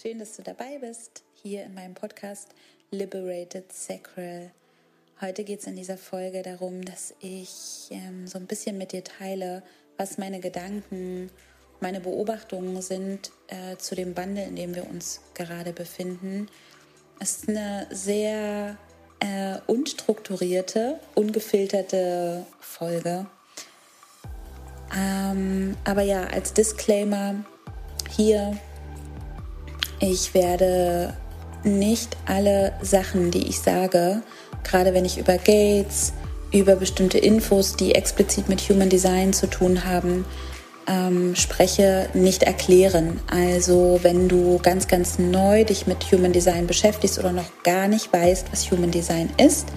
Schön, dass du dabei bist, hier in meinem Podcast Liberated Sacral. Heute geht es in dieser Folge darum, dass ich ähm, so ein bisschen mit dir teile, was meine Gedanken, meine Beobachtungen sind äh, zu dem Wandel, in dem wir uns gerade befinden. Es ist eine sehr äh, unstrukturierte, ungefilterte Folge. Ähm, aber ja, als Disclaimer hier ich werde nicht alle Sachen, die ich sage, gerade wenn ich über Gates, über bestimmte Infos, die explizit mit Human Design zu tun haben, ähm, spreche, nicht erklären. Also wenn du ganz, ganz neu dich mit Human Design beschäftigst oder noch gar nicht weißt, was Human Design ist,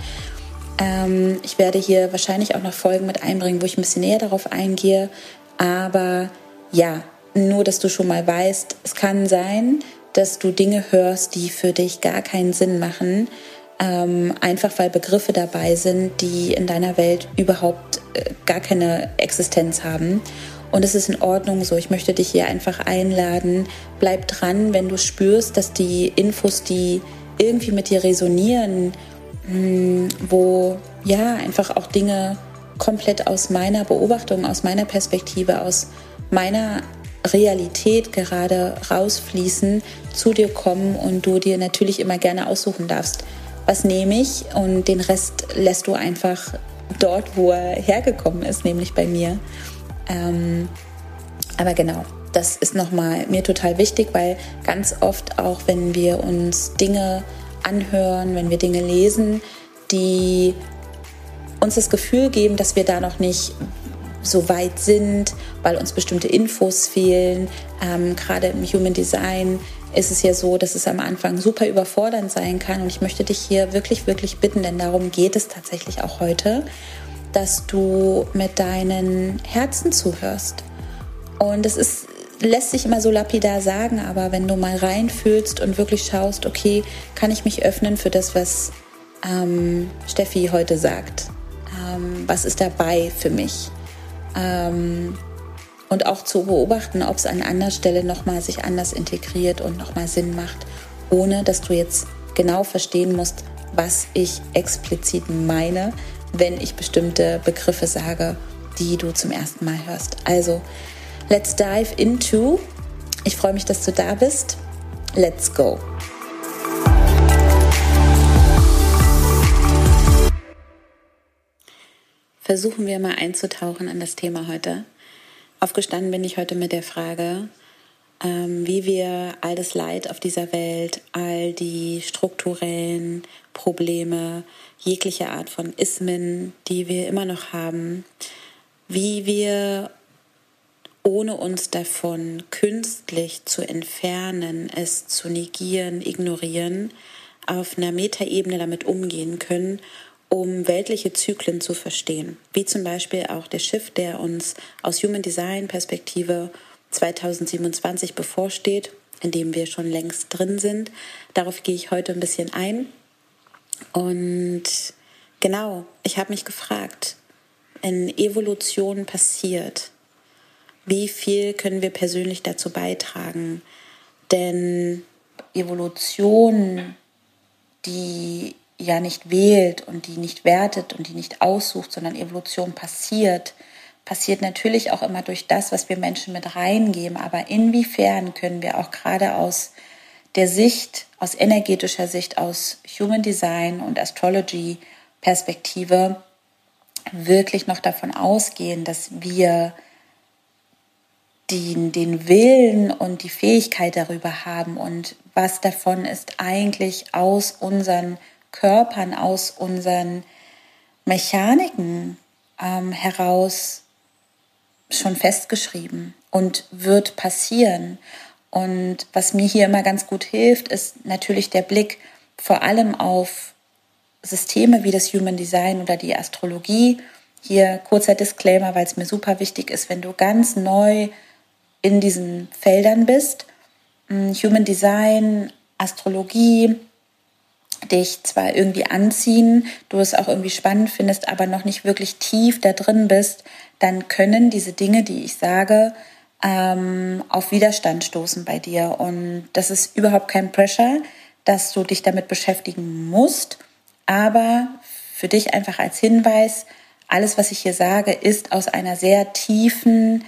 ähm, ich werde hier wahrscheinlich auch noch Folgen mit einbringen, wo ich ein bisschen näher darauf eingehe. Aber ja, nur, dass du schon mal weißt, es kann sein, dass du Dinge hörst, die für dich gar keinen Sinn machen, ähm, einfach weil Begriffe dabei sind, die in deiner Welt überhaupt äh, gar keine Existenz haben. Und es ist in Ordnung so. Ich möchte dich hier einfach einladen. Bleib dran, wenn du spürst, dass die Infos, die irgendwie mit dir resonieren, mh, hm, wo ja einfach auch Dinge komplett aus meiner Beobachtung, aus meiner Perspektive, aus meiner Realität gerade rausfließen, zu dir kommen und du dir natürlich immer gerne aussuchen darfst, was nehme ich und den Rest lässt du einfach dort, wo er hergekommen ist, nämlich bei mir. Ähm, aber genau, das ist nochmal mir total wichtig, weil ganz oft auch, wenn wir uns Dinge anhören, wenn wir Dinge lesen, die uns das Gefühl geben, dass wir da noch nicht so weit sind, weil uns bestimmte Infos fehlen. Ähm, Gerade im Human Design ist es ja so, dass es am Anfang super überfordernd sein kann. Und ich möchte dich hier wirklich, wirklich bitten, denn darum geht es tatsächlich auch heute, dass du mit deinen Herzen zuhörst. Und es ist, lässt sich immer so lapidar sagen, aber wenn du mal reinfühlst und wirklich schaust, okay, kann ich mich öffnen für das, was ähm, Steffi heute sagt? Ähm, was ist dabei für mich? Ähm, und auch zu beobachten, ob es an anderer Stelle nochmal sich anders integriert und nochmal Sinn macht, ohne dass du jetzt genau verstehen musst, was ich explizit meine, wenn ich bestimmte Begriffe sage, die du zum ersten Mal hörst. Also, let's dive into. Ich freue mich, dass du da bist. Let's go. Versuchen wir mal einzutauchen in das Thema heute. Aufgestanden bin ich heute mit der Frage, ähm, wie wir all das Leid auf dieser Welt, all die strukturellen Probleme, jegliche Art von Ismen, die wir immer noch haben, wie wir ohne uns davon künstlich zu entfernen, es zu negieren, ignorieren, auf einer Metaebene damit umgehen können um weltliche Zyklen zu verstehen, wie zum Beispiel auch der Shift, der uns aus Human Design Perspektive 2027 bevorsteht, in dem wir schon längst drin sind. Darauf gehe ich heute ein bisschen ein. Und genau, ich habe mich gefragt, in Evolution passiert, wie viel können wir persönlich dazu beitragen? Denn Evolution, die ja nicht wählt und die nicht wertet und die nicht aussucht, sondern Evolution passiert, passiert natürlich auch immer durch das, was wir Menschen mit reingeben. Aber inwiefern können wir auch gerade aus der Sicht, aus energetischer Sicht, aus Human Design und Astrology Perspektive wirklich noch davon ausgehen, dass wir den, den Willen und die Fähigkeit darüber haben und was davon ist eigentlich aus unseren Körpern, aus unseren Mechaniken ähm, heraus schon festgeschrieben und wird passieren. Und was mir hier immer ganz gut hilft, ist natürlich der Blick vor allem auf Systeme wie das Human Design oder die Astrologie. Hier kurzer Disclaimer, weil es mir super wichtig ist, wenn du ganz neu in diesen Feldern bist. Hm, Human Design, Astrologie, dich zwar irgendwie anziehen, du es auch irgendwie spannend findest, aber noch nicht wirklich tief da drin bist, dann können diese Dinge, die ich sage, ähm, auf Widerstand stoßen bei dir. Und das ist überhaupt kein Pressure, dass du dich damit beschäftigen musst. Aber für dich einfach als Hinweis, alles, was ich hier sage, ist aus einer sehr tiefen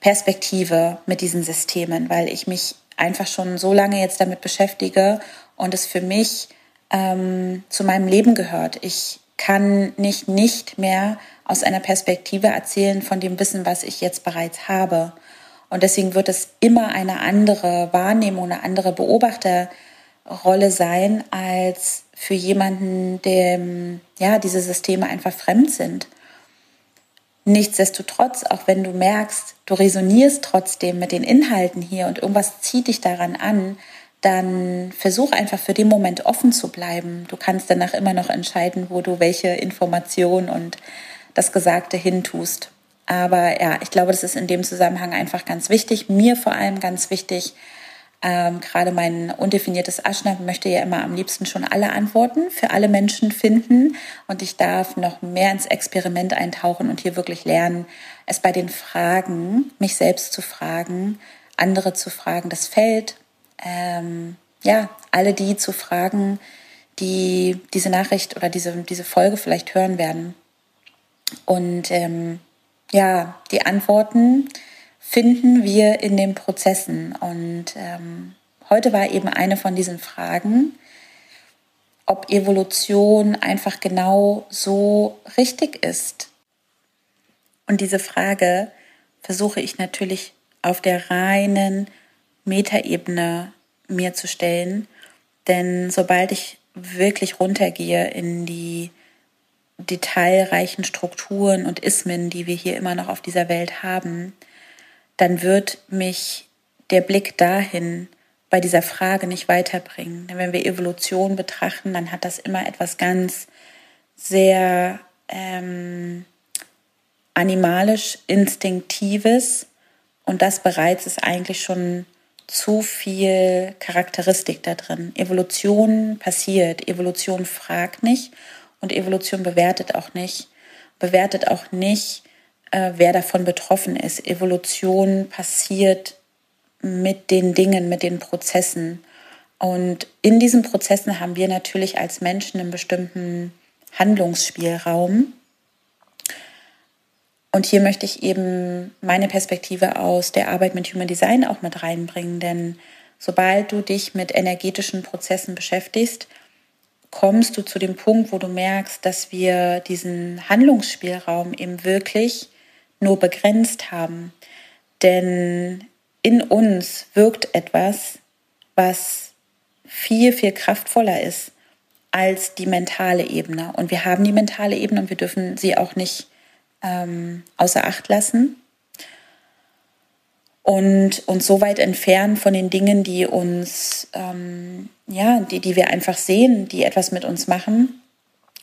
Perspektive mit diesen Systemen, weil ich mich einfach schon so lange jetzt damit beschäftige und es für mich ähm, zu meinem Leben gehört. Ich kann nicht nicht mehr aus einer Perspektive erzählen von dem Wissen, was ich jetzt bereits habe. Und deswegen wird es immer eine andere Wahrnehmung, eine andere Beobachterrolle sein als für jemanden, dem ja diese Systeme einfach fremd sind. Nichtsdestotrotz, auch wenn du merkst, du resonierst trotzdem mit den Inhalten hier und irgendwas zieht dich daran an, dann versuch einfach für den Moment offen zu bleiben. Du kannst danach immer noch entscheiden, wo du welche Information und das Gesagte hintust. Aber ja, ich glaube, das ist in dem Zusammenhang einfach ganz wichtig. Mir vor allem ganz wichtig. Ähm, gerade mein undefiniertes Ashram möchte ja immer am liebsten schon alle Antworten für alle Menschen finden. Und ich darf noch mehr ins Experiment eintauchen und hier wirklich lernen, es bei den Fragen, mich selbst zu fragen, andere zu fragen, das Feld, ähm, ja, alle die zu fragen, die diese Nachricht oder diese, diese Folge vielleicht hören werden. Und ähm, ja, die Antworten finden wir in den Prozessen. Und ähm, heute war eben eine von diesen Fragen, ob Evolution einfach genau so richtig ist. Und diese Frage versuche ich natürlich auf der reinen Metaebene mir zu stellen. Denn sobald ich wirklich runtergehe in die detailreichen Strukturen und Ismen, die wir hier immer noch auf dieser Welt haben, dann wird mich der Blick dahin bei dieser Frage nicht weiterbringen. Denn wenn wir Evolution betrachten, dann hat das immer etwas ganz sehr ähm, animalisch instinktives und das bereits ist eigentlich schon zu viel Charakteristik da drin. Evolution passiert, Evolution fragt nicht und Evolution bewertet auch nicht, bewertet auch nicht, äh, wer davon betroffen ist. Evolution passiert mit den Dingen, mit den Prozessen. Und in diesen Prozessen haben wir natürlich als Menschen einen bestimmten Handlungsspielraum. Und hier möchte ich eben meine Perspektive aus der Arbeit mit Human Design auch mit reinbringen, denn sobald du dich mit energetischen Prozessen beschäftigst, kommst du zu dem Punkt, wo du merkst, dass wir diesen Handlungsspielraum eben wirklich nur begrenzt haben. Denn in uns wirkt etwas, was viel, viel kraftvoller ist als die mentale Ebene. Und wir haben die mentale Ebene und wir dürfen sie auch nicht ähm, außer Acht lassen und uns so weit entfernen von den Dingen, die uns, ähm, ja, die, die wir einfach sehen, die etwas mit uns machen.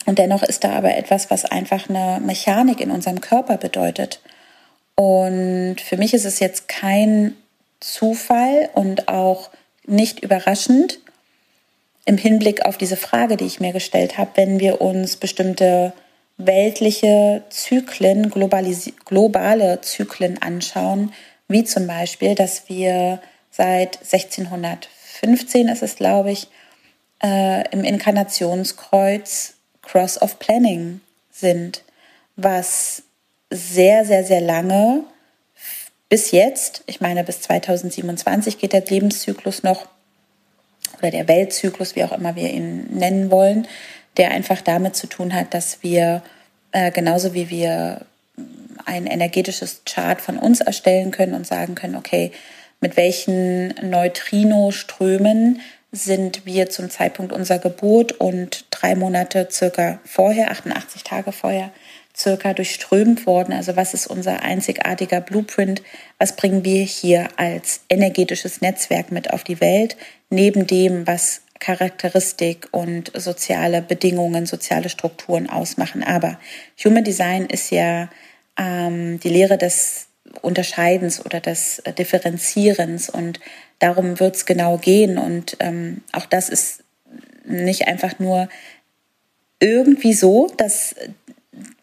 Und dennoch ist da aber etwas, was einfach eine Mechanik in unserem Körper bedeutet. Und für mich ist es jetzt kein Zufall und auch nicht überraschend im Hinblick auf diese Frage, die ich mir gestellt habe, wenn wir uns bestimmte weltliche Zyklen, globale Zyklen anschauen, wie zum Beispiel, dass wir seit 1615 ist es, glaube ich, äh, im Inkarnationskreuz Cross of Planning sind, was sehr, sehr, sehr lange bis jetzt, ich meine bis 2027 geht der Lebenszyklus noch oder der Weltzyklus, wie auch immer wir ihn nennen wollen, der einfach damit zu tun hat, dass wir äh, genauso wie wir ein energetisches Chart von uns erstellen können und sagen können, okay, mit welchen Neutrino-Strömen sind wir zum Zeitpunkt unserer Geburt und drei Monate circa vorher, 88 Tage vorher, circa durchströmt worden. Also was ist unser einzigartiger Blueprint? Was bringen wir hier als energetisches Netzwerk mit auf die Welt? Neben dem, was Charakteristik und soziale Bedingungen, soziale Strukturen ausmachen. Aber Human Design ist ja ähm, die Lehre des Unterscheidens oder des Differenzierens und darum wird es genau gehen. Und ähm, auch das ist nicht einfach nur irgendwie so, dass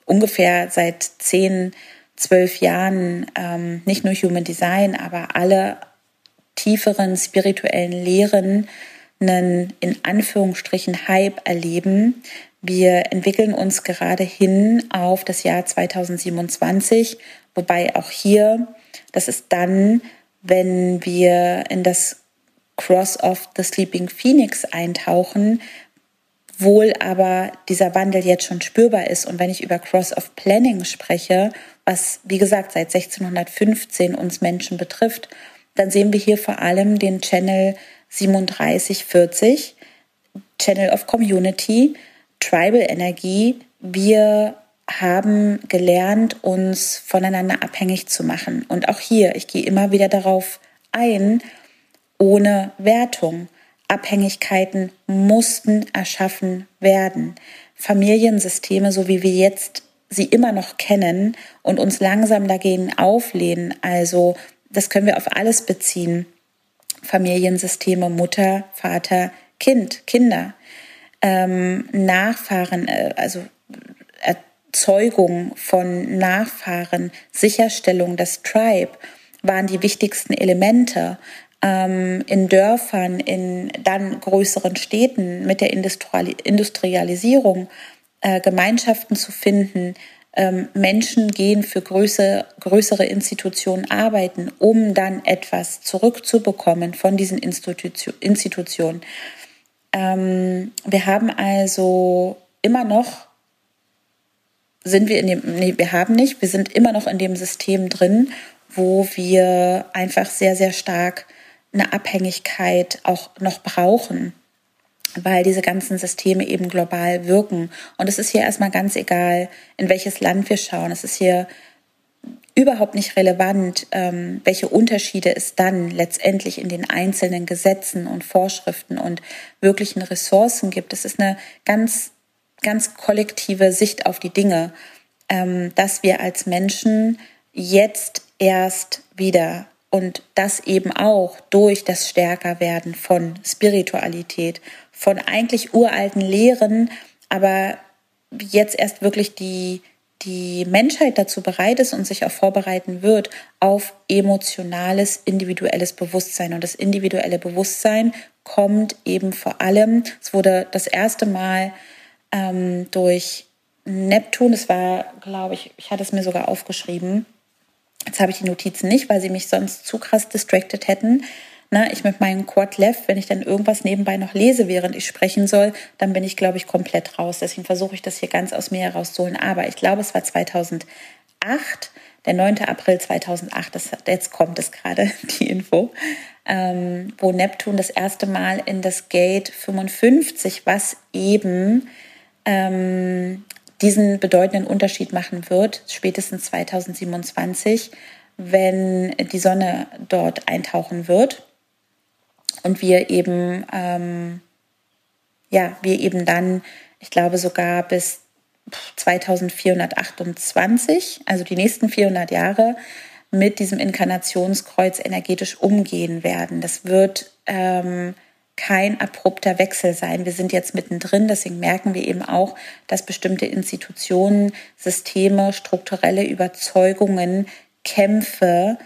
ungefähr seit 10 zwölf Jahren ähm, nicht nur Human Design, aber alle tieferen spirituellen Lehren einen in Anführungsstrichen Hype erleben. Wir entwickeln uns gerade hin auf das Jahr 2027, wobei auch hier, das ist dann, wenn wir in das Cross of the Sleeping Phoenix eintauchen, wohl aber dieser Wandel jetzt schon spürbar ist. Und wenn ich über Cross of Planning spreche, was wie gesagt seit 1615 uns Menschen betrifft, dann sehen wir hier vor allem den Channel 3740, Channel of Community, Tribal Energie. Wir haben gelernt, uns voneinander abhängig zu machen. Und auch hier, ich gehe immer wieder darauf ein, ohne Wertung. Abhängigkeiten mussten erschaffen werden. Familiensysteme, so wie wir jetzt sie immer noch kennen und uns langsam dagegen auflehnen, also das können wir auf alles beziehen. Familiensysteme, Mutter, Vater, Kind, Kinder, ähm, Nachfahren, äh, also Erzeugung von Nachfahren, Sicherstellung des Tribe waren die wichtigsten Elemente. Ähm, in Dörfern, in dann größeren Städten mit der Industrialisierung äh, Gemeinschaften zu finden, ähm, Menschen gehen für größere, größere Institutionen arbeiten, um dann etwas zurückzubekommen von diesen Institution, Institutionen. Ähm, wir haben also immer noch, sind wir in dem, nee, wir haben nicht, wir sind immer noch in dem System drin, wo wir einfach sehr, sehr stark eine Abhängigkeit auch noch brauchen weil diese ganzen Systeme eben global wirken. Und es ist hier erstmal ganz egal, in welches Land wir schauen. Es ist hier überhaupt nicht relevant, ähm, welche Unterschiede es dann letztendlich in den einzelnen Gesetzen und Vorschriften und wirklichen Ressourcen gibt. Es ist eine ganz, ganz kollektive Sicht auf die Dinge, ähm, dass wir als Menschen jetzt erst wieder und das eben auch durch das Stärkerwerden von Spiritualität, von eigentlich uralten Lehren, aber jetzt erst wirklich die, die Menschheit dazu bereit ist und sich auch vorbereiten wird auf emotionales, individuelles Bewusstsein. Und das individuelle Bewusstsein kommt eben vor allem, es wurde das erste Mal ähm, durch Neptun, das war, glaube ich, ich hatte es mir sogar aufgeschrieben, Jetzt habe ich die Notizen nicht, weil sie mich sonst zu krass distracted hätten. Na, ich mit meinem Quad Left, wenn ich dann irgendwas nebenbei noch lese, während ich sprechen soll, dann bin ich, glaube ich, komplett raus. Deswegen versuche ich das hier ganz aus mir herauszuholen. Aber ich glaube, es war 2008, der 9. April 2008, das, jetzt kommt es gerade, die Info, ähm, wo Neptun das erste Mal in das Gate 55, was eben ähm, diesen bedeutenden Unterschied machen wird, spätestens 2027, wenn die Sonne dort eintauchen wird und wir eben, ähm, ja, wir eben dann, ich glaube sogar bis 2428, also die nächsten 400 Jahre, mit diesem Inkarnationskreuz energetisch umgehen werden. Das wird ähm, kein abrupter Wechsel sein. Wir sind jetzt mittendrin, deswegen merken wir eben auch, dass bestimmte Institutionen, Systeme, strukturelle Überzeugungen, Kämpfe,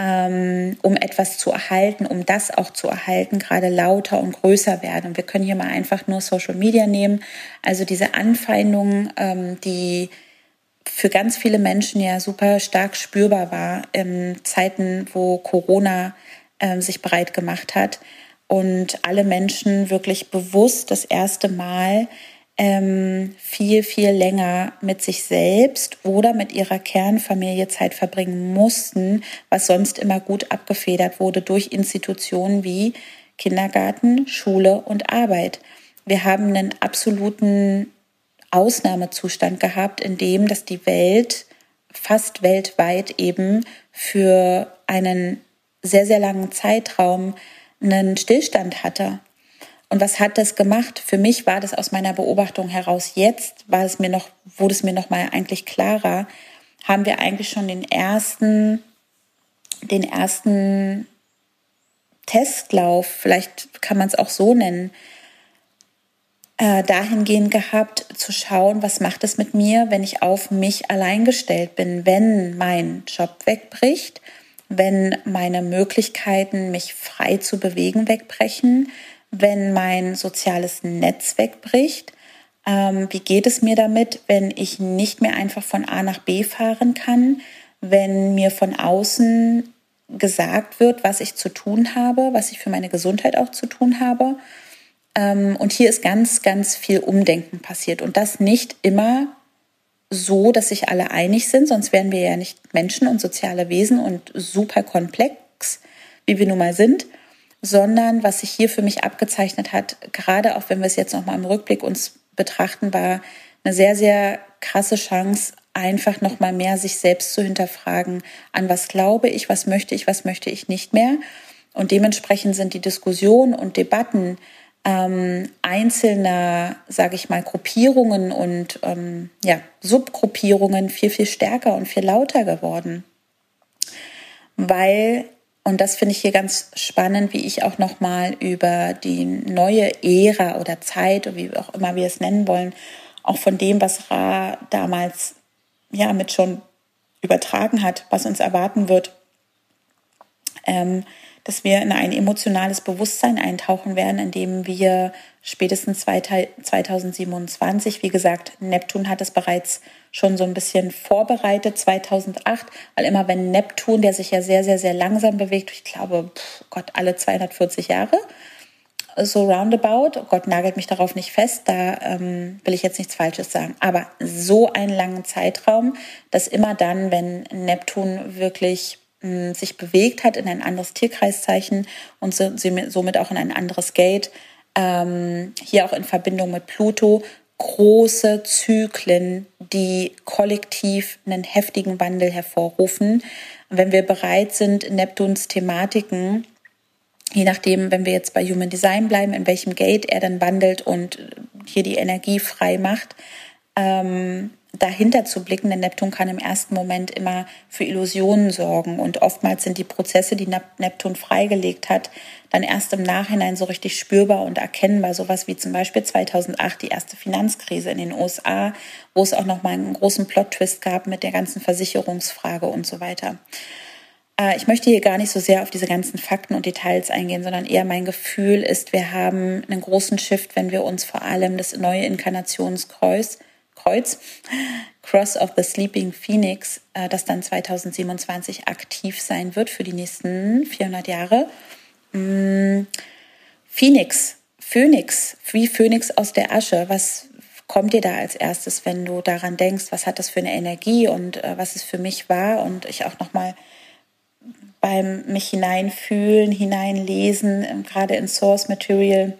um etwas zu erhalten, um das auch zu erhalten, gerade lauter und größer werden. Und wir können hier mal einfach nur Social Media nehmen. Also diese Anfeindungen, ähm, die für ganz viele Menschen ja super stark spürbar war in Zeiten, wo Corona ähm, sich breit gemacht hat und alle Menschen wirklich bewusst das erste Mal ähm, viel, viel länger mit sich selbst oder mit ihrer Kernfamilie Zeit verbringen mussten, was sonst immer gut abgefedert wurde durch Institutionen wie Kindergarten, Schule und Arbeit. Wir haben einen absoluten Ausnahmezustand gehabt, in dem dass die Welt fast weltweit eben für einen sehr, sehr langen Zeitraum einen Stillstand hatte. Und was hat das gemacht? Für mich war das aus meiner Beobachtung heraus jetzt, war es mir noch, wurde es mir noch mal eigentlich klarer, haben wir eigentlich schon den ersten, den ersten Testlauf, vielleicht kann man es auch so nennen, äh, dahingehend gehabt, zu schauen, was macht es mit mir, wenn ich auf mich allein gestellt bin, wenn mein Job wegbricht, wenn meine Möglichkeiten, mich frei zu bewegen, wegbrechen, wenn mein soziales Netz wegbricht. Ähm, wie geht es mir damit, wenn ich nicht mehr einfach von A nach B fahren kann, wenn mir von außen gesagt wird, was ich zu tun habe, was ich für meine Gesundheit auch zu tun habe. Ähm, und hier ist ganz, ganz viel Umdenken passiert. Und das nicht immer so, dass sich alle einig sind, sonst wären wir ja nicht Menschen und soziale Wesen und super komplex, wie wir nun mal sind, sondern was sich hier für mich abgezeichnet hat, gerade auch wenn wir es jetzt nochmal im Rückblick uns betrachten, war eine sehr, sehr krasse Chance, einfach nochmal mehr sich selbst zu hinterfragen, an was glaube ich, was möchte ich, was möchte ich nicht mehr. Und dementsprechend sind die Diskussionen und Debatten ähm, einzelner, sage ich mal, Gruppierungen und ähm, ja, Subgruppierungen viel, viel stärker und viel lauter geworden. Weil, und das finde ich hier ganz spannend, wie ich auch nochmal über die neue Ära oder Zeit, wie auch immer wir es nennen wollen, auch von dem, was Ra damals ja mit schon übertragen hat, was uns erwarten wird, ähm, dass wir in ein emotionales Bewusstsein eintauchen werden, in dem wir spätestens 2027, wie gesagt, Neptun hat es bereits schon so ein bisschen vorbereitet, 2008, weil immer wenn Neptun, der sich ja sehr, sehr, sehr langsam bewegt, ich glaube, pff, Gott, alle 240 Jahre, so roundabout, oh Gott nagelt mich darauf nicht fest, da ähm, will ich jetzt nichts Falsches sagen, aber so einen langen Zeitraum, dass immer dann, wenn Neptun wirklich sich bewegt hat in ein anderes Tierkreiszeichen und somit auch in ein anderes Gate. Ähm, hier auch in Verbindung mit Pluto große Zyklen, die kollektiv einen heftigen Wandel hervorrufen. Wenn wir bereit sind, Neptuns Thematiken, je nachdem, wenn wir jetzt bei Human Design bleiben, in welchem Gate er dann wandelt und hier die Energie frei macht, ähm, dahinter zu blicken, denn Neptun kann im ersten Moment immer für Illusionen sorgen und oftmals sind die Prozesse, die Neptun freigelegt hat, dann erst im Nachhinein so richtig spürbar und erkennbar. Sowas wie zum Beispiel 2008 die erste Finanzkrise in den USA, wo es auch noch mal einen großen Plot-Twist gab mit der ganzen Versicherungsfrage und so weiter. Äh, ich möchte hier gar nicht so sehr auf diese ganzen Fakten und Details eingehen, sondern eher mein Gefühl ist, wir haben einen großen Shift, wenn wir uns vor allem das neue Inkarnationskreuz Kreuz, Cross of the Sleeping Phoenix, äh, das dann 2027 aktiv sein wird für die nächsten 400 Jahre. Mm, Phoenix, Phönix, wie Phönix aus der Asche. Was kommt dir da als erstes, wenn du daran denkst, was hat das für eine Energie und äh, was es für mich war und ich auch nochmal beim mich hineinfühlen, hineinlesen, äh, gerade in Source Material,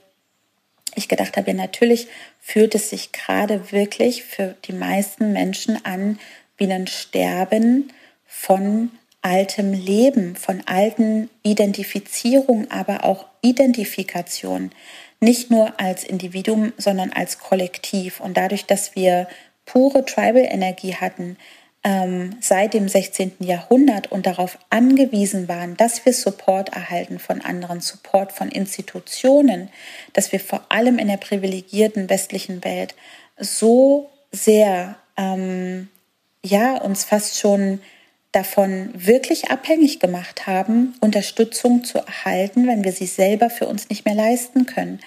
ich gedacht habe, ja natürlich fühlt es sich gerade wirklich für die meisten Menschen an wie ein Sterben von altem Leben, von alten Identifizierung, aber auch Identifikation. Nicht nur als Individuum, sondern als Kollektiv. Und dadurch, dass wir pure Tribal-Energie hatten, ähm, seit dem 16. Jahrhundert und darauf angewiesen waren, dass wir Support erhalten von anderen, Support von Institutionen, dass wir vor allem in der privilegierten westlichen Welt so sehr, ähm, ja, uns fast schon davon wirklich abhängig gemacht haben, Unterstützung zu erhalten, wenn wir sie selber für uns nicht mehr leisten können.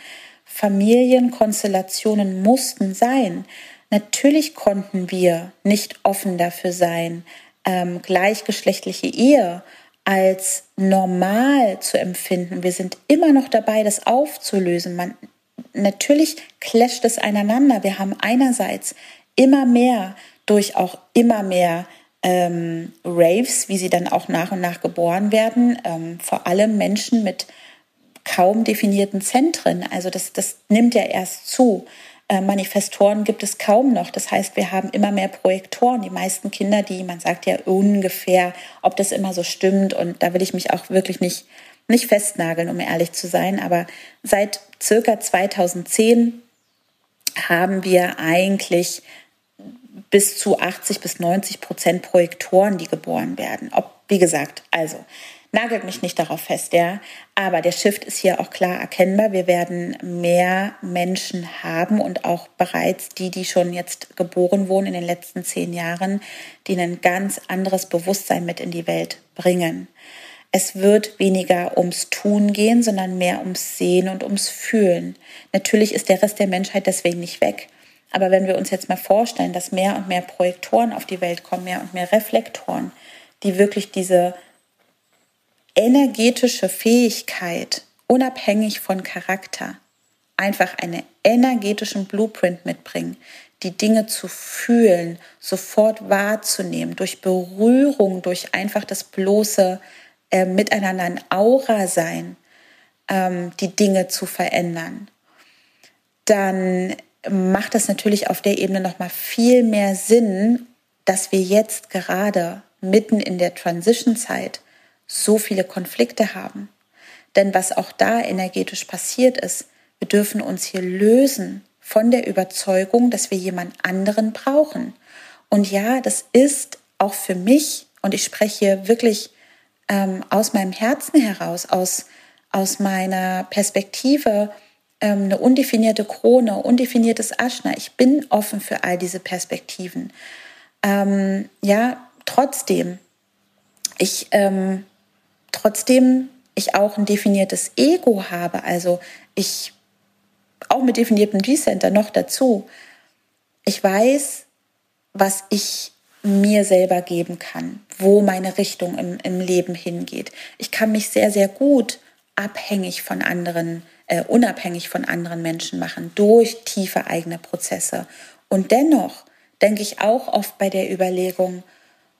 Familienkonstellationen mussten sein. Natürlich konnten wir nicht offen dafür sein, ähm, gleichgeschlechtliche Ehe als normal zu empfinden. Wir sind immer noch dabei, das aufzulösen. Man, natürlich clasht es einander. Wir haben einerseits immer mehr durch auch immer mehr ähm, Raves, wie sie dann auch nach und nach geboren werden, ähm, vor allem Menschen mit kaum definierten Zentren. Also das, das nimmt ja erst zu. Äh, Manifestoren gibt es kaum noch. Das heißt, wir haben immer mehr Projektoren. Die meisten Kinder, die, man sagt ja ungefähr, ob das immer so stimmt. Und da will ich mich auch wirklich nicht, nicht festnageln, um ehrlich zu sein. Aber seit circa 2010 haben wir eigentlich bis zu 80 bis 90 Prozent Projektoren, die geboren werden. Ob, wie gesagt, also Nagelt mich nicht darauf fest, ja. Aber der Shift ist hier auch klar erkennbar. Wir werden mehr Menschen haben und auch bereits die, die schon jetzt geboren wurden in den letzten zehn Jahren, die ein ganz anderes Bewusstsein mit in die Welt bringen. Es wird weniger ums Tun gehen, sondern mehr ums Sehen und ums Fühlen. Natürlich ist der Rest der Menschheit deswegen nicht weg. Aber wenn wir uns jetzt mal vorstellen, dass mehr und mehr Projektoren auf die Welt kommen, mehr und mehr Reflektoren, die wirklich diese energetische Fähigkeit, unabhängig von Charakter, einfach einen energetischen Blueprint mitbringen, die Dinge zu fühlen, sofort wahrzunehmen, durch Berührung, durch einfach das bloße äh, Miteinander ein Aura sein, ähm, die Dinge zu verändern, dann macht das natürlich auf der Ebene noch mal viel mehr Sinn, dass wir jetzt gerade mitten in der Transition-Zeit so viele Konflikte haben. Denn was auch da energetisch passiert ist, wir dürfen uns hier lösen von der Überzeugung, dass wir jemand anderen brauchen. Und ja, das ist auch für mich, und ich spreche hier wirklich ähm, aus meinem Herzen heraus, aus, aus meiner Perspektive, ähm, eine undefinierte Krone, undefiniertes Aschner. Ich bin offen für all diese Perspektiven. Ähm, ja, trotzdem, ich ähm, trotzdem ich auch ein definiertes Ego habe, also ich auch mit definiertem G-Center noch dazu, ich weiß, was ich mir selber geben kann, wo meine Richtung im, im Leben hingeht. Ich kann mich sehr, sehr gut abhängig von anderen, äh, unabhängig von anderen Menschen machen, durch tiefe eigene Prozesse. Und dennoch denke ich auch oft bei der Überlegung,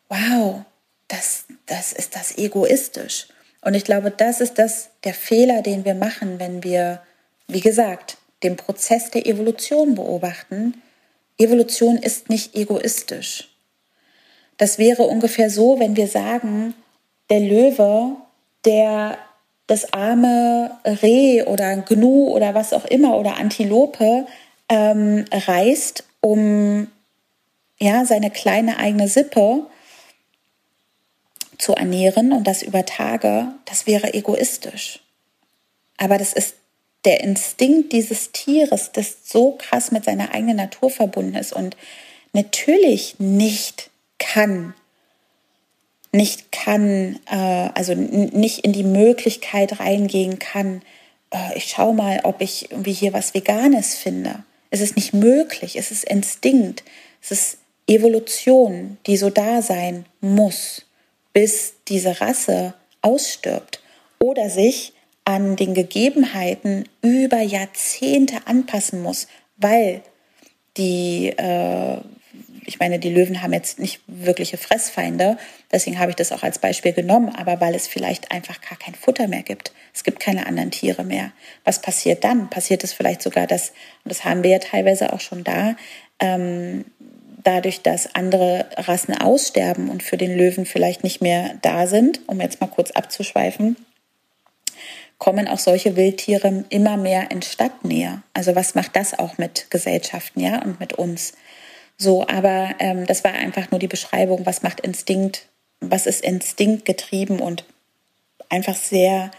wow, das, das ist das egoistisch. Und ich glaube, das ist das, der Fehler, den wir machen, wenn wir, wie gesagt, den Prozess der Evolution beobachten. Evolution ist nicht egoistisch. Das wäre ungefähr so, wenn wir sagen, der Löwe, der das arme Reh oder Gnu oder was auch immer oder Antilope ähm, reißt, um ja, seine kleine eigene Sippe zu ernähren und das über Tage, das wäre egoistisch. Aber das ist der Instinkt dieses Tieres, das so krass mit seiner eigenen Natur verbunden ist und natürlich nicht kann, nicht kann, äh, also nicht in die Möglichkeit reingehen kann, äh, ich schaue mal, ob ich irgendwie hier was Veganes finde. Es ist nicht möglich, es ist Instinkt, es ist Evolution, die so da sein muss bis diese Rasse ausstirbt oder sich an den Gegebenheiten über Jahrzehnte anpassen muss, weil die, äh, ich meine, die Löwen haben jetzt nicht wirkliche Fressfeinde, deswegen habe ich das auch als Beispiel genommen, aber weil es vielleicht einfach gar kein Futter mehr gibt. Es gibt keine anderen Tiere mehr. Was passiert dann? Passiert es vielleicht sogar, dass, und das haben wir ja teilweise auch schon da, ähm, dadurch, dass andere Rassen aussterben und für den Löwen vielleicht nicht mehr da sind, um jetzt mal kurz abzuschweifen, kommen auch solche Wildtiere immer mehr in Stadtnähe. Also was macht das auch mit Gesellschaften, ja, und mit uns? So, aber ähm, das war einfach nur die Beschreibung, was macht Instinkt, was ist Instinkt getrieben und einfach sehr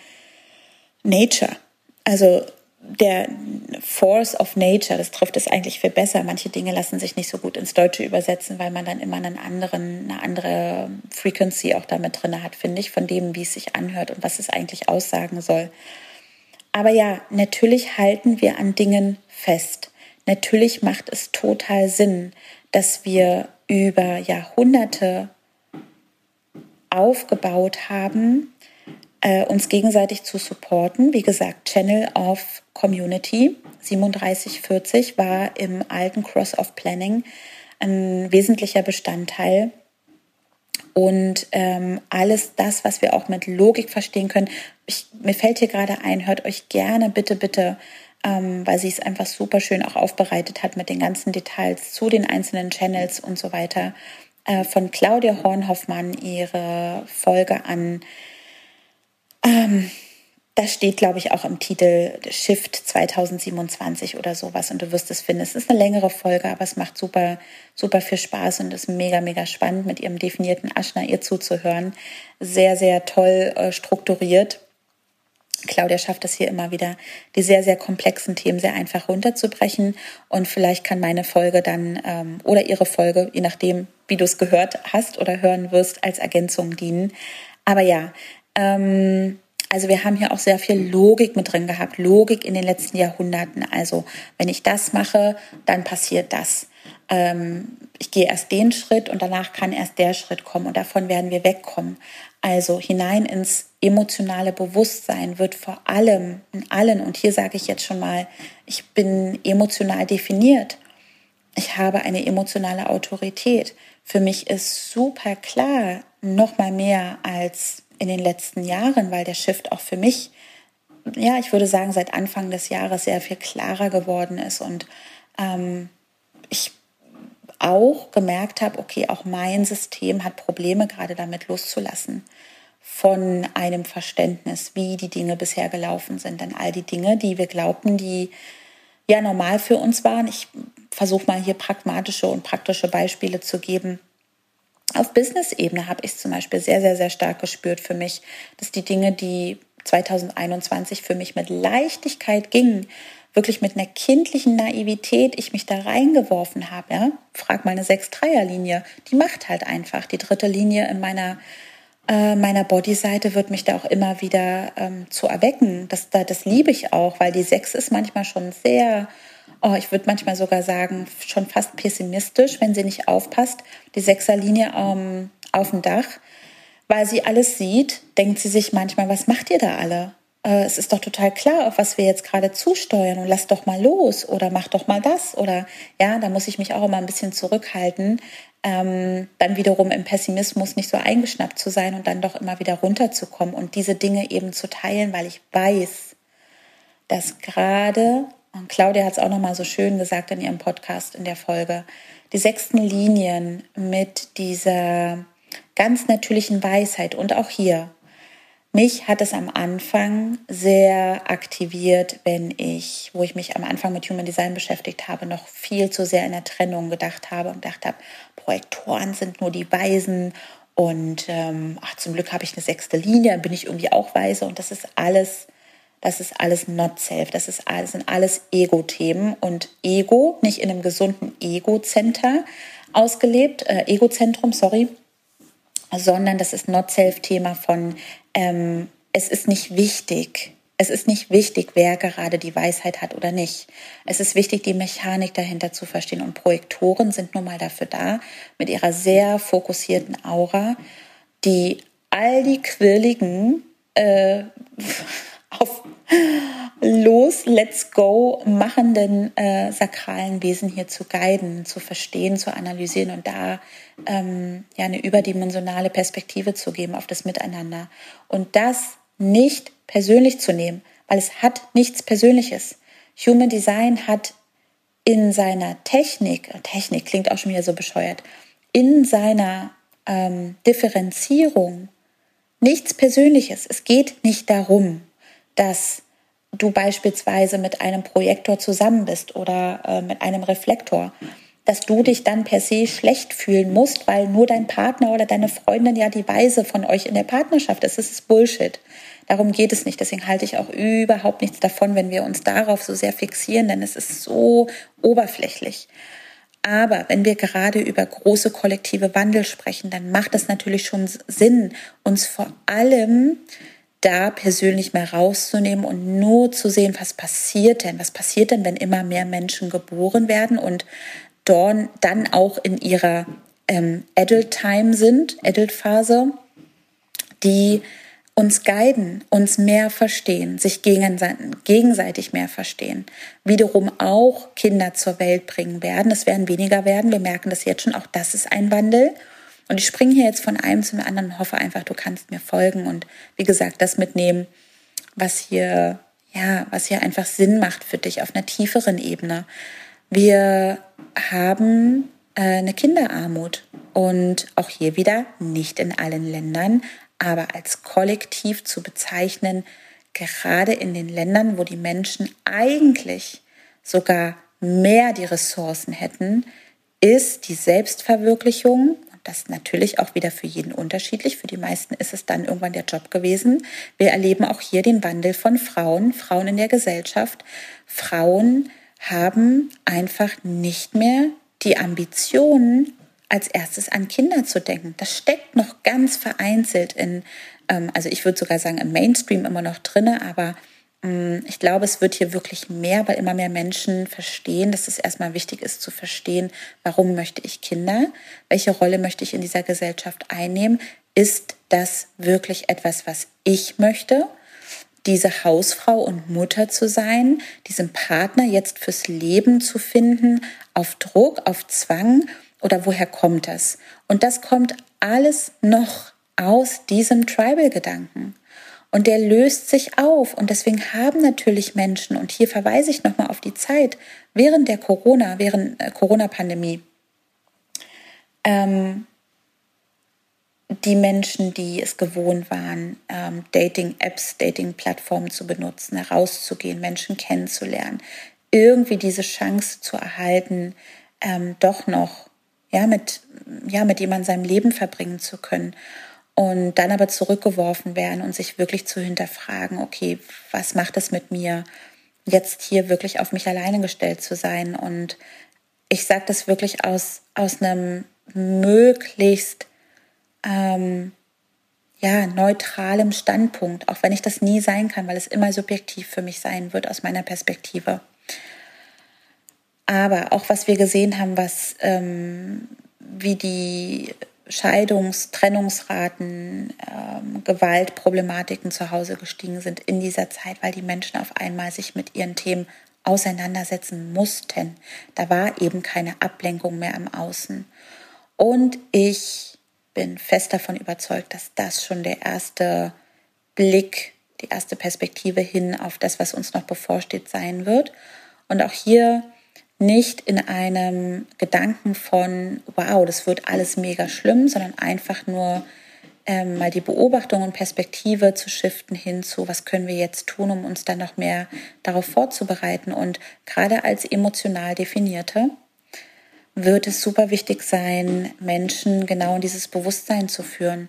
Nature. Also der Force of Nature, das trifft es eigentlich viel besser. Manche Dinge lassen sich nicht so gut ins Deutsche übersetzen, weil man dann immer einen anderen, eine andere Frequency auch damit drin hat, finde ich, von dem, wie es sich anhört und was es eigentlich aussagen soll. Aber ja, natürlich halten wir an Dingen fest. Natürlich macht es total Sinn, dass wir über Jahrhunderte aufgebaut haben, äh, uns gegenseitig zu supporten. Wie gesagt, Channel of Community 3740 war im alten Cross-off Planning ein wesentlicher Bestandteil. Und ähm, alles das, was wir auch mit Logik verstehen können. Ich, mir fällt hier gerade ein, hört euch gerne bitte, bitte, ähm, weil sie es einfach super schön auch aufbereitet hat mit den ganzen Details zu den einzelnen Channels und so weiter. Äh, von Claudia Hornhoffmann ihre Folge an ähm, das steht, glaube ich, auch im Titel Shift 2027 oder sowas und du wirst es finden. Es ist eine längere Folge, aber es macht super, super viel Spaß und ist mega, mega spannend, mit ihrem definierten Aschner ihr zuzuhören. Sehr, sehr toll äh, strukturiert. Claudia schafft es hier immer wieder, die sehr, sehr komplexen Themen sehr einfach runterzubrechen. Und vielleicht kann meine Folge dann ähm, oder ihre Folge, je nachdem, wie du es gehört hast oder hören wirst, als Ergänzung dienen. Aber ja, ähm, also wir haben hier auch sehr viel Logik mit drin gehabt, Logik in den letzten Jahrhunderten. Also wenn ich das mache, dann passiert das. Ähm, ich gehe erst den Schritt und danach kann erst der Schritt kommen und davon werden wir wegkommen. Also hinein ins emotionale Bewusstsein wird vor allem in allen, und hier sage ich jetzt schon mal, ich bin emotional definiert. Ich habe eine emotionale Autorität. Für mich ist super klar, noch mal mehr als in den letzten Jahren, weil der Shift auch für mich, ja, ich würde sagen, seit Anfang des Jahres sehr viel klarer geworden ist und ähm, ich auch gemerkt habe, okay, auch mein System hat Probleme gerade damit loszulassen von einem Verständnis, wie die Dinge bisher gelaufen sind. Denn all die Dinge, die wir glaubten, die ja normal für uns waren, ich versuche mal hier pragmatische und praktische Beispiele zu geben, auf Business-Ebene habe ich zum Beispiel sehr, sehr, sehr stark gespürt für mich, dass die Dinge, die 2021 für mich mit Leichtigkeit gingen, wirklich mit einer kindlichen Naivität ich mich da reingeworfen habe. Ja? Frag mal eine 6-3er-Linie. Die macht halt einfach. Die dritte Linie in meiner, äh, meiner Body-Seite wird mich da auch immer wieder ähm, zu erwecken. Das, das liebe ich auch, weil die 6 ist manchmal schon sehr oh, ich würde manchmal sogar sagen, schon fast pessimistisch, wenn sie nicht aufpasst. Die Sechserlinie ähm, auf dem Dach, weil sie alles sieht, denkt sie sich manchmal, was macht ihr da alle? Äh, es ist doch total klar, auf was wir jetzt gerade zusteuern und lass doch mal los oder mach doch mal das oder ja, da muss ich mich auch immer ein bisschen zurückhalten, ähm, dann wiederum im Pessimismus nicht so eingeschnappt zu sein und dann doch immer wieder runterzukommen und diese Dinge eben zu teilen, weil ich weiß, dass gerade und Claudia hat es auch nochmal so schön gesagt in ihrem Podcast in der Folge. Die sechsten Linien mit dieser ganz natürlichen Weisheit und auch hier. Mich hat es am Anfang sehr aktiviert, wenn ich, wo ich mich am Anfang mit Human Design beschäftigt habe, noch viel zu sehr in der Trennung gedacht habe und gedacht habe, Projektoren sind nur die Weisen und ähm, ach, zum Glück habe ich eine sechste Linie, bin ich irgendwie auch weise und das ist alles das ist alles not self, das ist alles, sind alles Ego-Themen und Ego, nicht in einem gesunden Ego-Center ausgelebt, äh, Ego-Zentrum, sorry, sondern das ist not self-Thema von, ähm, es ist nicht wichtig, es ist nicht wichtig, wer gerade die Weisheit hat oder nicht. Es ist wichtig, die Mechanik dahinter zu verstehen. Und Projektoren sind nun mal dafür da, mit ihrer sehr fokussierten Aura, die all die quirligen äh, auf los, let's go machenden äh, sakralen Wesen hier zu guiden, zu verstehen, zu analysieren und da ähm, ja eine überdimensionale Perspektive zu geben auf das Miteinander. Und das nicht persönlich zu nehmen, weil es hat nichts Persönliches. Human Design hat in seiner Technik, Technik klingt auch schon wieder so bescheuert, in seiner ähm, Differenzierung nichts Persönliches. Es geht nicht darum, dass du beispielsweise mit einem Projektor zusammen bist oder äh, mit einem Reflektor, dass du dich dann per se schlecht fühlen musst, weil nur dein Partner oder deine Freundin ja die Weise von euch in der Partnerschaft ist. Das ist Bullshit. Darum geht es nicht. Deswegen halte ich auch überhaupt nichts davon, wenn wir uns darauf so sehr fixieren, denn es ist so oberflächlich. Aber wenn wir gerade über große kollektive Wandel sprechen, dann macht es natürlich schon Sinn, uns vor allem da persönlich mehr rauszunehmen und nur zu sehen, was passiert denn? Was passiert denn, wenn immer mehr Menschen geboren werden und dann auch in ihrer ähm, Adult Time sind, Adult Phase, die uns guiden, uns mehr verstehen, sich gegenseitig mehr verstehen, wiederum auch Kinder zur Welt bringen werden. Es werden weniger werden. Wir merken das jetzt schon. Auch das ist ein Wandel. Und ich springe hier jetzt von einem zum anderen und hoffe einfach, du kannst mir folgen und wie gesagt, das mitnehmen, was hier, ja, was hier einfach Sinn macht für dich auf einer tieferen Ebene. Wir haben äh, eine Kinderarmut und auch hier wieder nicht in allen Ländern, aber als kollektiv zu bezeichnen, gerade in den Ländern, wo die Menschen eigentlich sogar mehr die Ressourcen hätten, ist die Selbstverwirklichung das natürlich auch wieder für jeden unterschiedlich. Für die meisten ist es dann irgendwann der Job gewesen. Wir erleben auch hier den Wandel von Frauen, Frauen in der Gesellschaft. Frauen haben einfach nicht mehr die Ambitionen, als erstes an Kinder zu denken. Das steckt noch ganz vereinzelt in, ähm, also ich würde sogar sagen, im Mainstream immer noch drinne, aber ich glaube, es wird hier wirklich mehr, weil immer mehr Menschen verstehen, dass es erstmal wichtig ist zu verstehen, warum möchte ich Kinder, welche Rolle möchte ich in dieser Gesellschaft einnehmen, ist das wirklich etwas, was ich möchte, diese Hausfrau und Mutter zu sein, diesen Partner jetzt fürs Leben zu finden, auf Druck, auf Zwang oder woher kommt das? Und das kommt alles noch aus diesem Tribal-Gedanken. Und der löst sich auf. Und deswegen haben natürlich Menschen, und hier verweise ich nochmal auf die Zeit während der Corona, während äh, Corona-Pandemie, ähm, die Menschen, die es gewohnt waren, ähm, Dating-Apps, Dating-Plattformen zu benutzen, herauszugehen, Menschen kennenzulernen, irgendwie diese Chance zu erhalten, ähm, doch noch ja, mit, ja, mit jemandem sein Leben verbringen zu können und dann aber zurückgeworfen werden und sich wirklich zu hinterfragen, okay, was macht es mit mir, jetzt hier wirklich auf mich alleine gestellt zu sein? Und ich sage das wirklich aus, aus einem möglichst ähm, ja, neutralem Standpunkt, auch wenn ich das nie sein kann, weil es immer subjektiv für mich sein wird aus meiner Perspektive. Aber auch was wir gesehen haben, was ähm, wie die Scheidungs-, Trennungsraten, ähm, Gewaltproblematiken zu Hause gestiegen sind in dieser Zeit, weil die Menschen auf einmal sich mit ihren Themen auseinandersetzen mussten. Da war eben keine Ablenkung mehr im Außen. Und ich bin fest davon überzeugt, dass das schon der erste Blick, die erste Perspektive hin auf das, was uns noch bevorsteht, sein wird. Und auch hier nicht in einem Gedanken von, wow, das wird alles mega schlimm, sondern einfach nur ähm, mal die Beobachtung und Perspektive zu shiften hin zu, was können wir jetzt tun, um uns dann noch mehr darauf vorzubereiten. Und gerade als emotional definierte wird es super wichtig sein, Menschen genau in dieses Bewusstsein zu führen.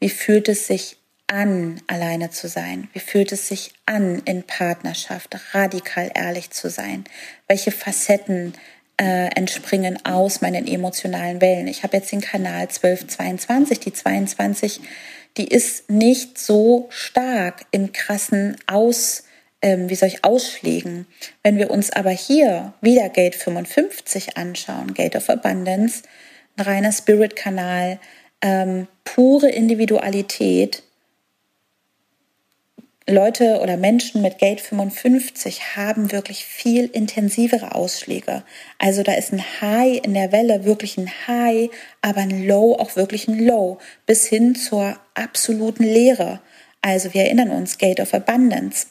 Wie fühlt es sich an, alleine zu sein? Wie fühlt es sich an, in Partnerschaft radikal ehrlich zu sein? Welche Facetten äh, entspringen aus meinen emotionalen Wellen? Ich habe jetzt den Kanal 1222, die 22, die ist nicht so stark im krassen Aus, ähm, wie soll ich ausschlägen. Wenn wir uns aber hier wieder Gate 55 anschauen, Gate of Abundance, ein reiner Spirit-Kanal, ähm, pure Individualität, Leute oder Menschen mit Gate 55 haben wirklich viel intensivere Ausschläge. Also da ist ein High in der Welle, wirklich ein High, aber ein Low auch wirklich ein Low, bis hin zur absoluten Leere. Also wir erinnern uns, Gate of Abundance.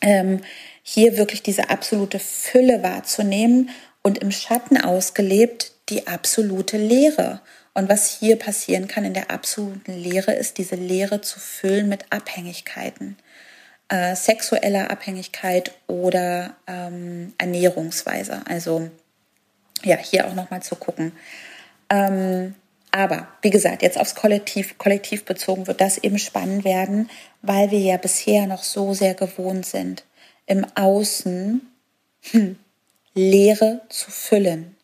Ähm, hier wirklich diese absolute Fülle wahrzunehmen und im Schatten ausgelebt die absolute Leere. Und was hier passieren kann in der absoluten Lehre, ist diese Lehre zu füllen mit Abhängigkeiten, äh, sexueller Abhängigkeit oder ähm, Ernährungsweise. Also ja, hier auch nochmal zu gucken. Ähm, aber wie gesagt, jetzt aufs Kollektiv, Kollektiv bezogen wird das eben spannend werden, weil wir ja bisher noch so sehr gewohnt sind, im Außen hm, Leere zu füllen.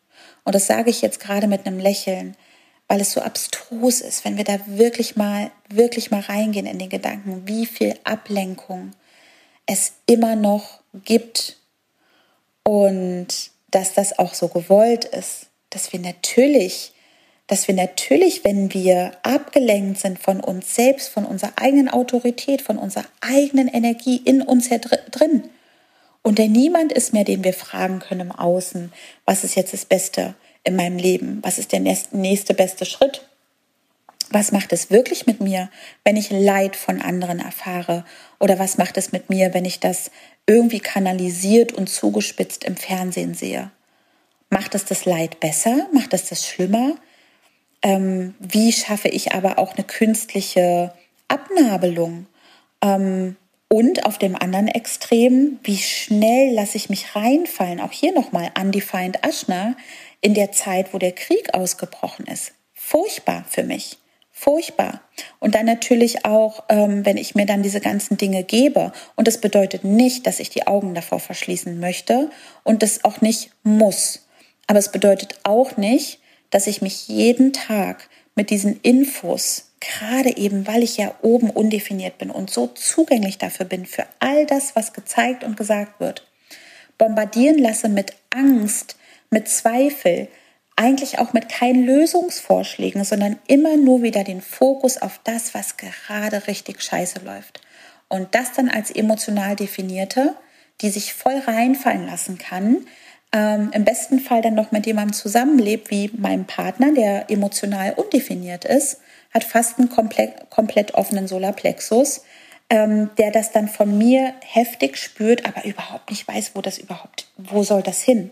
Und das sage ich jetzt gerade mit einem Lächeln weil es so abstrus ist, wenn wir da wirklich mal, wirklich mal reingehen in den Gedanken, wie viel Ablenkung es immer noch gibt und dass das auch so gewollt ist, dass wir natürlich, dass wir natürlich, wenn wir abgelenkt sind von uns selbst, von unserer eigenen Autorität, von unserer eigenen Energie in uns drin, und der niemand ist mehr, den wir fragen können im Außen, was ist jetzt das Beste, in meinem Leben? Was ist der nächste beste Schritt? Was macht es wirklich mit mir, wenn ich Leid von anderen erfahre? Oder was macht es mit mir, wenn ich das irgendwie kanalisiert und zugespitzt im Fernsehen sehe? Macht es das Leid besser? Macht es das schlimmer? Ähm, wie schaffe ich aber auch eine künstliche Abnabelung? Ähm, Und auf dem anderen Extrem, wie schnell lasse ich mich reinfallen, auch hier nochmal Undefined Ashna, in der Zeit, wo der Krieg ausgebrochen ist. Furchtbar für mich. Furchtbar. Und dann natürlich auch, ähm, wenn ich mir dann diese ganzen Dinge gebe. Und das bedeutet nicht, dass ich die Augen davor verschließen möchte und das auch nicht muss. Aber es bedeutet auch nicht, dass ich mich jeden Tag mit diesen Infos gerade eben, weil ich ja oben undefiniert bin und so zugänglich dafür bin, für all das, was gezeigt und gesagt wird, bombardieren lasse mit Angst, mit Zweifel, eigentlich auch mit keinen Lösungsvorschlägen, sondern immer nur wieder den Fokus auf das, was gerade richtig scheiße läuft. Und das dann als emotional definierte, die sich voll reinfallen lassen kann, ähm, im besten Fall dann noch mit jemandem zusammenlebt, wie meinem Partner, der emotional undefiniert ist, hat fast einen komplett, komplett offenen Solarplexus, ähm, der das dann von mir heftig spürt, aber überhaupt nicht weiß, wo das überhaupt, wo soll das hin?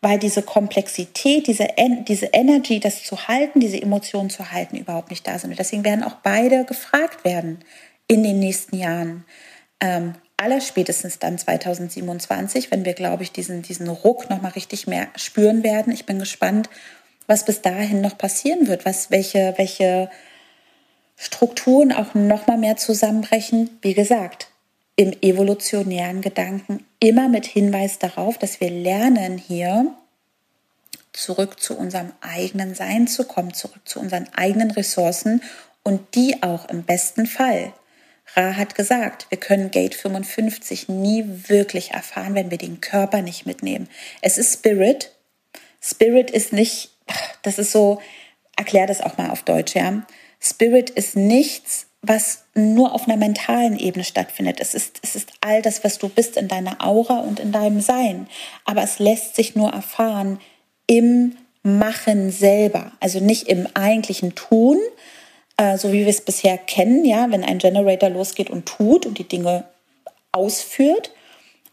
Weil diese Komplexität, diese, diese Energy, das zu halten, diese Emotionen zu halten, überhaupt nicht da sind. Und deswegen werden auch beide gefragt werden in den nächsten Jahren. Ähm, allerspätestens dann 2027, wenn wir, glaube ich, diesen, diesen Ruck nochmal richtig mehr spüren werden. Ich bin gespannt, was bis dahin noch passieren wird, was, welche, welche Strukturen auch noch mal mehr zusammenbrechen. Wie gesagt, im evolutionären Gedanken immer mit Hinweis darauf, dass wir lernen hier zurück zu unserem eigenen Sein zu kommen, zurück zu unseren eigenen Ressourcen und die auch im besten Fall. Ra hat gesagt, wir können Gate 55 nie wirklich erfahren, wenn wir den Körper nicht mitnehmen. Es ist Spirit. Spirit ist nicht, das ist so, erklär das auch mal auf Deutsch, ja. Spirit ist nichts, was nur auf einer mentalen Ebene stattfindet. Es ist, es ist all das, was du bist in deiner Aura und in deinem Sein. Aber es lässt sich nur erfahren im Machen selber. Also nicht im eigentlichen Tun, äh, so wie wir es bisher kennen, ja, wenn ein Generator losgeht und tut und die Dinge ausführt,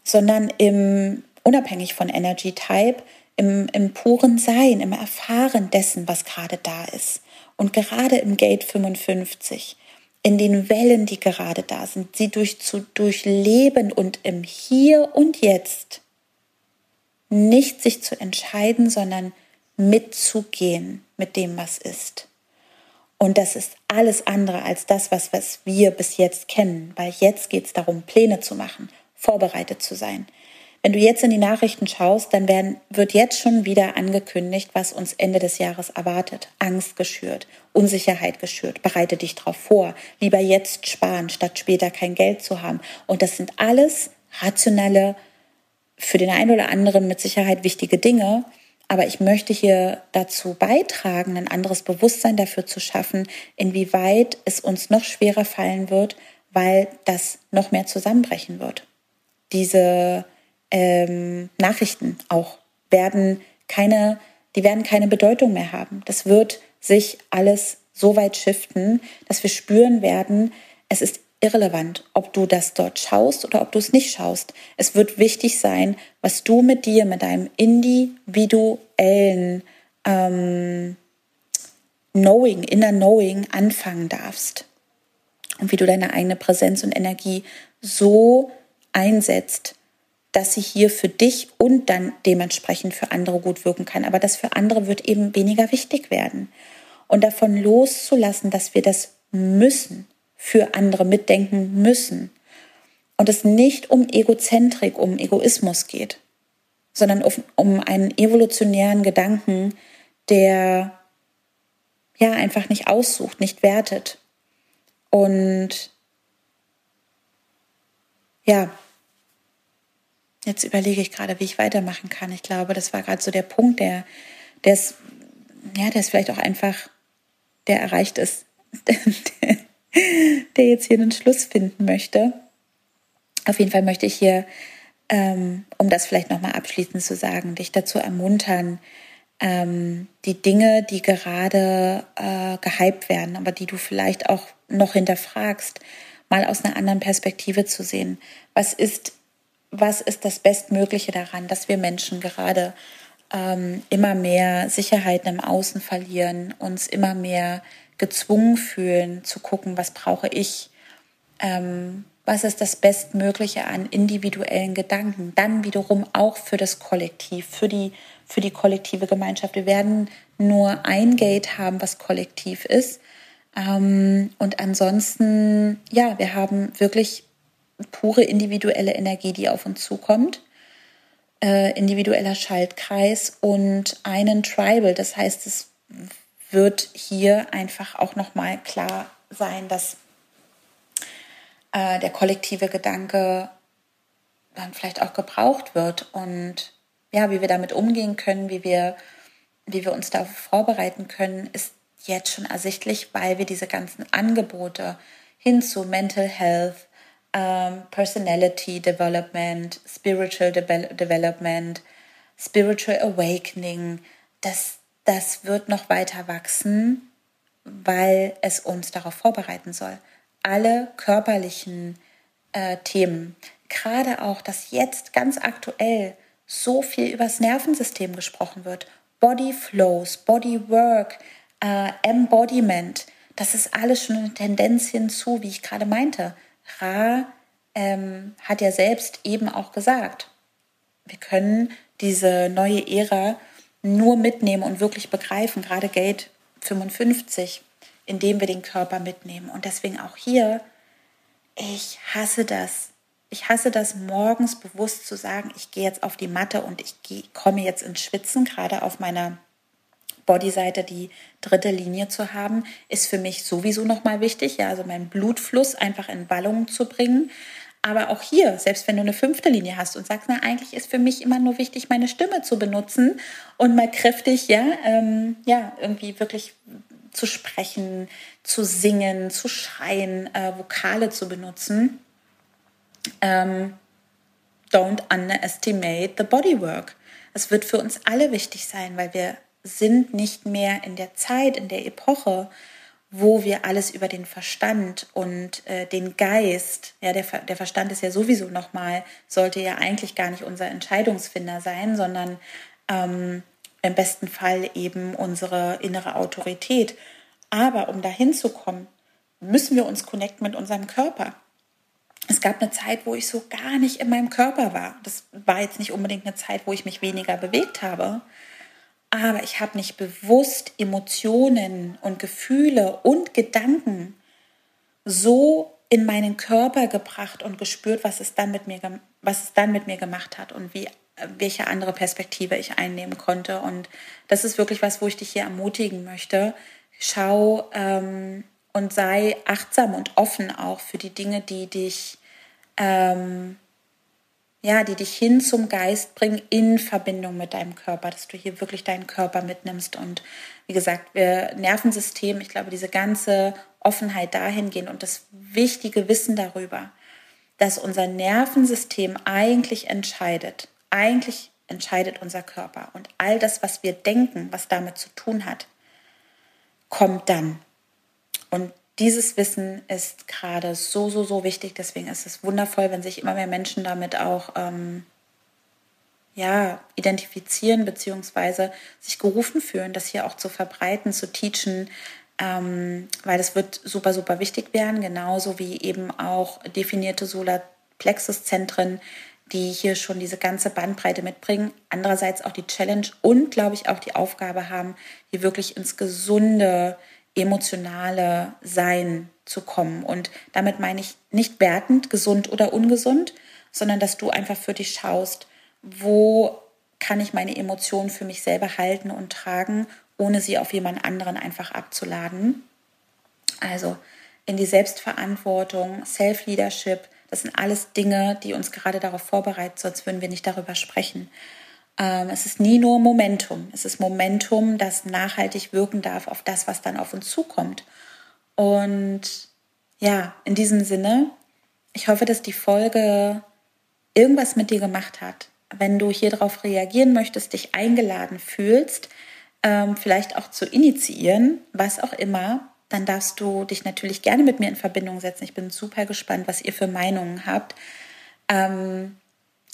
sondern im, unabhängig von Energy Type, im, im puren Sein, im Erfahren dessen, was gerade da ist. Und gerade im Gate 55, in den Wellen, die gerade da sind, sie durch, zu durchleben und im Hier und Jetzt nicht sich zu entscheiden, sondern mitzugehen mit dem, was ist. Und das ist alles andere als das, was, was wir bis jetzt kennen, weil jetzt geht es darum, Pläne zu machen, vorbereitet zu sein, wenn du jetzt in die Nachrichten schaust, dann werden, wird jetzt schon wieder angekündigt, was uns Ende des Jahres erwartet. Angst geschürt, Unsicherheit geschürt. Bereite dich darauf vor. Lieber jetzt sparen, statt später kein Geld zu haben. Und das sind alles rationelle, für den einen oder anderen mit Sicherheit wichtige Dinge. Aber ich möchte hier dazu beitragen, ein anderes Bewusstsein dafür zu schaffen, inwieweit es uns noch schwerer fallen wird, weil das noch mehr zusammenbrechen wird. Diese ähm, Nachrichten auch werden keine, die werden keine Bedeutung mehr haben. Das wird sich alles so weit shiften, dass wir spüren werden, es ist irrelevant, ob du das dort schaust oder ob du es nicht schaust. Es wird wichtig sein, was du mit dir, mit deinem individuellen ähm, Knowing, inner Knowing anfangen darfst. Und wie du deine eigene Präsenz und Energie so einsetzt, dass sie hier für dich und dann dementsprechend für andere gut wirken kann. Aber das für andere wird eben weniger wichtig werden. Und davon loszulassen, dass wir das müssen, für andere mitdenken müssen. Und es nicht um Egozentrik, um Egoismus geht, sondern um einen evolutionären Gedanken, der ja einfach nicht aussucht, nicht wertet. Und ja, Jetzt überlege ich gerade, wie ich weitermachen kann. Ich glaube, das war gerade so der Punkt, der, ist, ja, der ist vielleicht auch einfach, der erreicht ist, der, der jetzt hier einen Schluss finden möchte. Auf jeden Fall möchte ich hier, ähm, um das vielleicht nochmal abschließend zu sagen, dich dazu ermuntern, ähm, die Dinge, die gerade äh, gehypt werden, aber die du vielleicht auch noch hinterfragst, mal aus einer anderen Perspektive zu sehen. Was ist was ist das Bestmögliche daran, dass wir Menschen gerade ähm, immer mehr Sicherheiten im Außen verlieren, uns immer mehr gezwungen fühlen zu gucken, was brauche ich, ähm, was ist das Bestmögliche an individuellen Gedanken, dann wiederum auch für das Kollektiv, für die, für die kollektive Gemeinschaft. Wir werden nur ein Gate haben, was kollektiv ist. Ähm, und ansonsten, ja, wir haben wirklich pure individuelle Energie, die auf uns zukommt. Äh, individueller Schaltkreis und einen Tribal. Das heißt, es wird hier einfach auch nochmal klar sein, dass äh, der kollektive Gedanke dann vielleicht auch gebraucht wird und ja, wie wir damit umgehen können, wie wir, wie wir uns darauf vorbereiten können, ist jetzt schon ersichtlich, weil wir diese ganzen Angebote hin zu Mental Health, ähm, Personality Development, Spiritual De Development, Spiritual Awakening, das, das wird noch weiter wachsen, weil es uns darauf vorbereiten soll alle körperlichen äh, Themen. Gerade auch, dass jetzt ganz aktuell so viel über das Nervensystem gesprochen wird. Body Flows, Body Work, äh, Embodiment. Das ist alles schon eine Tendenz hinzu, wie ich gerade meinte. Ra ähm, hat ja selbst eben auch gesagt, wir können diese neue Ära nur mitnehmen und wirklich begreifen, gerade Gate 55 indem wir den Körper mitnehmen. Und deswegen auch hier, ich hasse das. Ich hasse das morgens bewusst zu sagen, ich gehe jetzt auf die Matte und ich gehe, komme jetzt ins Schwitzen, gerade auf meiner Bodyseite die dritte Linie zu haben, ist für mich sowieso nochmal wichtig, ja, also meinen Blutfluss einfach in Ballungen zu bringen. Aber auch hier, selbst wenn du eine fünfte Linie hast und sagst, na, eigentlich ist für mich immer nur wichtig, meine Stimme zu benutzen und mal kräftig, ja, ähm, ja, irgendwie wirklich zu sprechen, zu singen, zu schreien, äh, Vokale zu benutzen. Ähm, don't underestimate the bodywork. Es wird für uns alle wichtig sein, weil wir sind nicht mehr in der Zeit, in der Epoche, wo wir alles über den Verstand und äh, den Geist, ja, der, der Verstand ist ja sowieso nochmal, sollte ja eigentlich gar nicht unser Entscheidungsfinder sein, sondern ähm, im besten Fall eben unsere innere Autorität. Aber um dahin zu kommen, müssen wir uns connecten mit unserem Körper. Es gab eine Zeit, wo ich so gar nicht in meinem Körper war. Das war jetzt nicht unbedingt eine Zeit, wo ich mich weniger bewegt habe. Aber ich habe nicht bewusst Emotionen und Gefühle und Gedanken so in meinen Körper gebracht und gespürt, was es dann mit mir, was es dann mit mir gemacht hat und wie welche andere Perspektive ich einnehmen konnte. Und das ist wirklich was, wo ich dich hier ermutigen möchte. Schau ähm, und sei achtsam und offen auch für die Dinge, die dich, ähm, ja, die dich hin zum Geist bringen in Verbindung mit deinem Körper, dass du hier wirklich deinen Körper mitnimmst. Und wie gesagt, wir Nervensystem, ich glaube, diese ganze Offenheit dahingehend und das wichtige Wissen darüber, dass unser Nervensystem eigentlich entscheidet, eigentlich entscheidet unser Körper. Und all das, was wir denken, was damit zu tun hat, kommt dann. Und dieses Wissen ist gerade so, so, so wichtig. Deswegen ist es wundervoll, wenn sich immer mehr Menschen damit auch ähm, ja, identifizieren bzw. sich gerufen fühlen, das hier auch zu verbreiten, zu teachen, ähm, weil das wird super, super wichtig werden, genauso wie eben auch definierte Solarplexuszentren, die hier schon diese ganze Bandbreite mitbringen. Andererseits auch die Challenge und, glaube ich, auch die Aufgabe haben, hier wirklich ins gesunde, emotionale Sein zu kommen. Und damit meine ich nicht wertend, gesund oder ungesund, sondern dass du einfach für dich schaust, wo kann ich meine Emotionen für mich selber halten und tragen, ohne sie auf jemand anderen einfach abzuladen. Also in die Selbstverantwortung, Self-Leadership, das sind alles Dinge, die uns gerade darauf vorbereiten, sonst würden wir nicht darüber sprechen. Ähm, es ist nie nur Momentum. Es ist Momentum, das nachhaltig wirken darf auf das, was dann auf uns zukommt. Und ja, in diesem Sinne, ich hoffe, dass die Folge irgendwas mit dir gemacht hat. Wenn du hier darauf reagieren möchtest, dich eingeladen fühlst, ähm, vielleicht auch zu initiieren, was auch immer, dann darfst du dich natürlich gerne mit mir in Verbindung setzen. Ich bin super gespannt, was ihr für Meinungen habt. Ähm,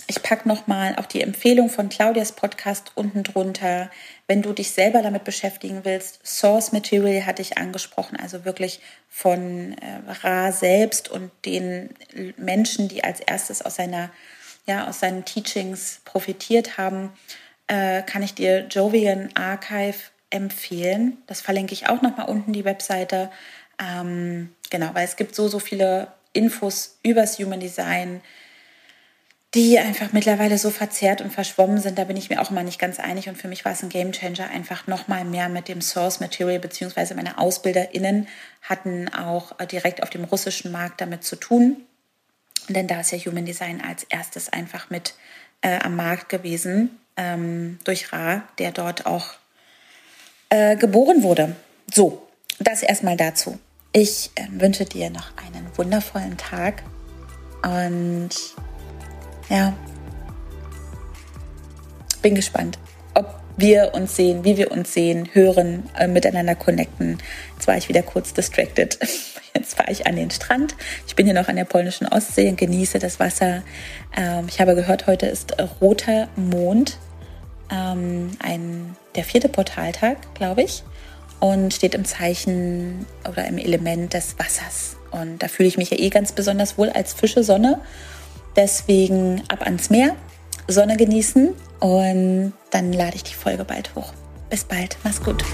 ich packe nochmal auch die Empfehlung von Claudias Podcast unten drunter. Wenn du dich selber damit beschäftigen willst, Source Material hatte ich angesprochen, also wirklich von äh, Ra selbst und den Menschen, die als erstes aus seiner ja, aus seinen Teachings profitiert haben, äh, kann ich dir Jovian Archive empfehlen. Das verlinke ich auch nochmal unten, die Webseite. Ähm, genau, weil es gibt so, so viele Infos übers Human Design, die einfach mittlerweile so verzerrt und verschwommen sind. Da bin ich mir auch immer nicht ganz einig. Und für mich war es ein Game Changer, einfach nochmal mehr mit dem Source Material, beziehungsweise meine AusbilderInnen hatten auch äh, direkt auf dem russischen Markt damit zu tun. Denn da ist ja Human Design als erstes einfach mit äh, am Markt gewesen, ähm, durch Ra, der dort auch äh, geboren wurde. So, das erstmal dazu. Ich äh, wünsche dir noch einen wundervollen Tag und ja, bin gespannt, ob wir uns sehen, wie wir uns sehen, hören, äh, miteinander connecten. Jetzt war ich wieder kurz distracted. Jetzt fahre ich an den Strand. Ich bin hier noch an der polnischen Ostsee und genieße das Wasser. Ähm, ich habe gehört, heute ist roter Mond. Ähm, ein, der vierte Portaltag, glaube ich. Und steht im Zeichen oder im Element des Wassers. Und da fühle ich mich ja eh ganz besonders wohl als Fische Sonne. Deswegen ab ans Meer, Sonne genießen und dann lade ich die Folge bald hoch. Bis bald, mach's gut.